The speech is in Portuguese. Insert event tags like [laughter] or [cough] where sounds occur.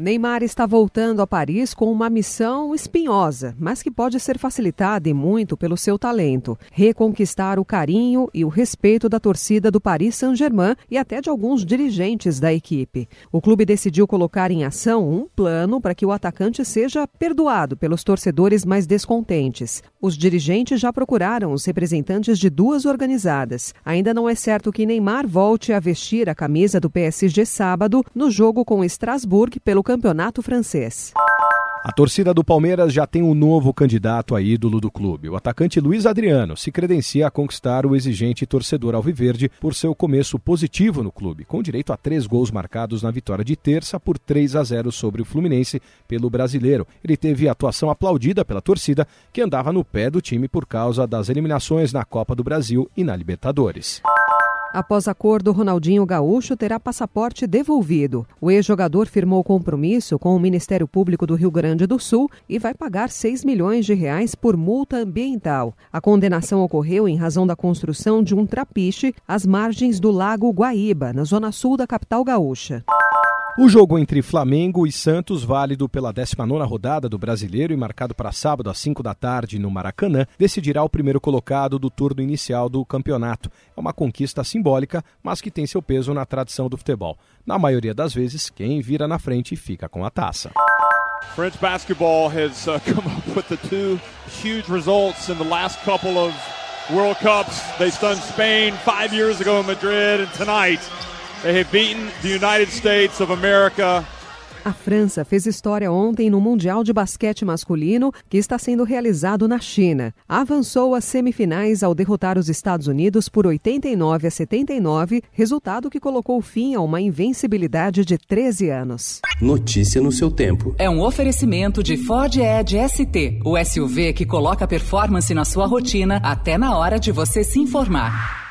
Neymar está voltando a Paris com uma missão espinhosa, mas que pode ser facilitada e muito pelo seu talento: reconquistar o carinho e o respeito da torcida do Paris Saint-Germain e até de alguns dirigentes da equipe. O clube decidiu colocar em ação um plano para que o atacante seja perdoado pelos torcedores mais descontentes. Os dirigentes já procuraram os representantes de duas organizadas. Ainda não é certo que Neymar volte a vestir a camisa do PSG sábado no jogo com Strasbourg pelo campeonato francês. A torcida do Palmeiras já tem um novo candidato a ídolo do clube. O atacante Luiz Adriano se credencia a conquistar o exigente torcedor alviverde por seu começo positivo no clube, com direito a três gols marcados na vitória de terça por 3 a 0 sobre o Fluminense pelo brasileiro. Ele teve atuação aplaudida pela torcida, que andava no pé do time por causa das eliminações na Copa do Brasil e na Libertadores. Após acordo, Ronaldinho Gaúcho terá passaporte devolvido. O ex-jogador firmou compromisso com o Ministério Público do Rio Grande do Sul e vai pagar 6 milhões de reais por multa ambiental. A condenação ocorreu em razão da construção de um trapiche às margens do Lago Guaíba, na zona sul da capital gaúcha. O jogo entre Flamengo e Santos, válido pela 19 rodada do Brasileiro e marcado para sábado às 5 da tarde no Maracanã, decidirá o primeiro colocado do turno inicial do campeonato. É uma conquista simbólica, mas que tem seu peso na tradição do futebol. Na maioria das vezes, quem vira na frente fica com a taça. French basketball has uh, [laughs] come up with the two huge results in the last couple of World Cups. They stunned Spain five years ago in Madrid, and tonight They have beaten the United States of America a França fez história ontem no Mundial de Basquete Masculino, que está sendo realizado na China. Avançou às semifinais ao derrotar os Estados Unidos por 89 a 79, resultado que colocou fim a uma invencibilidade de 13 anos. Notícia no seu tempo. É um oferecimento de Ford Edge ST, o SUV que coloca performance na sua rotina até na hora de você se informar.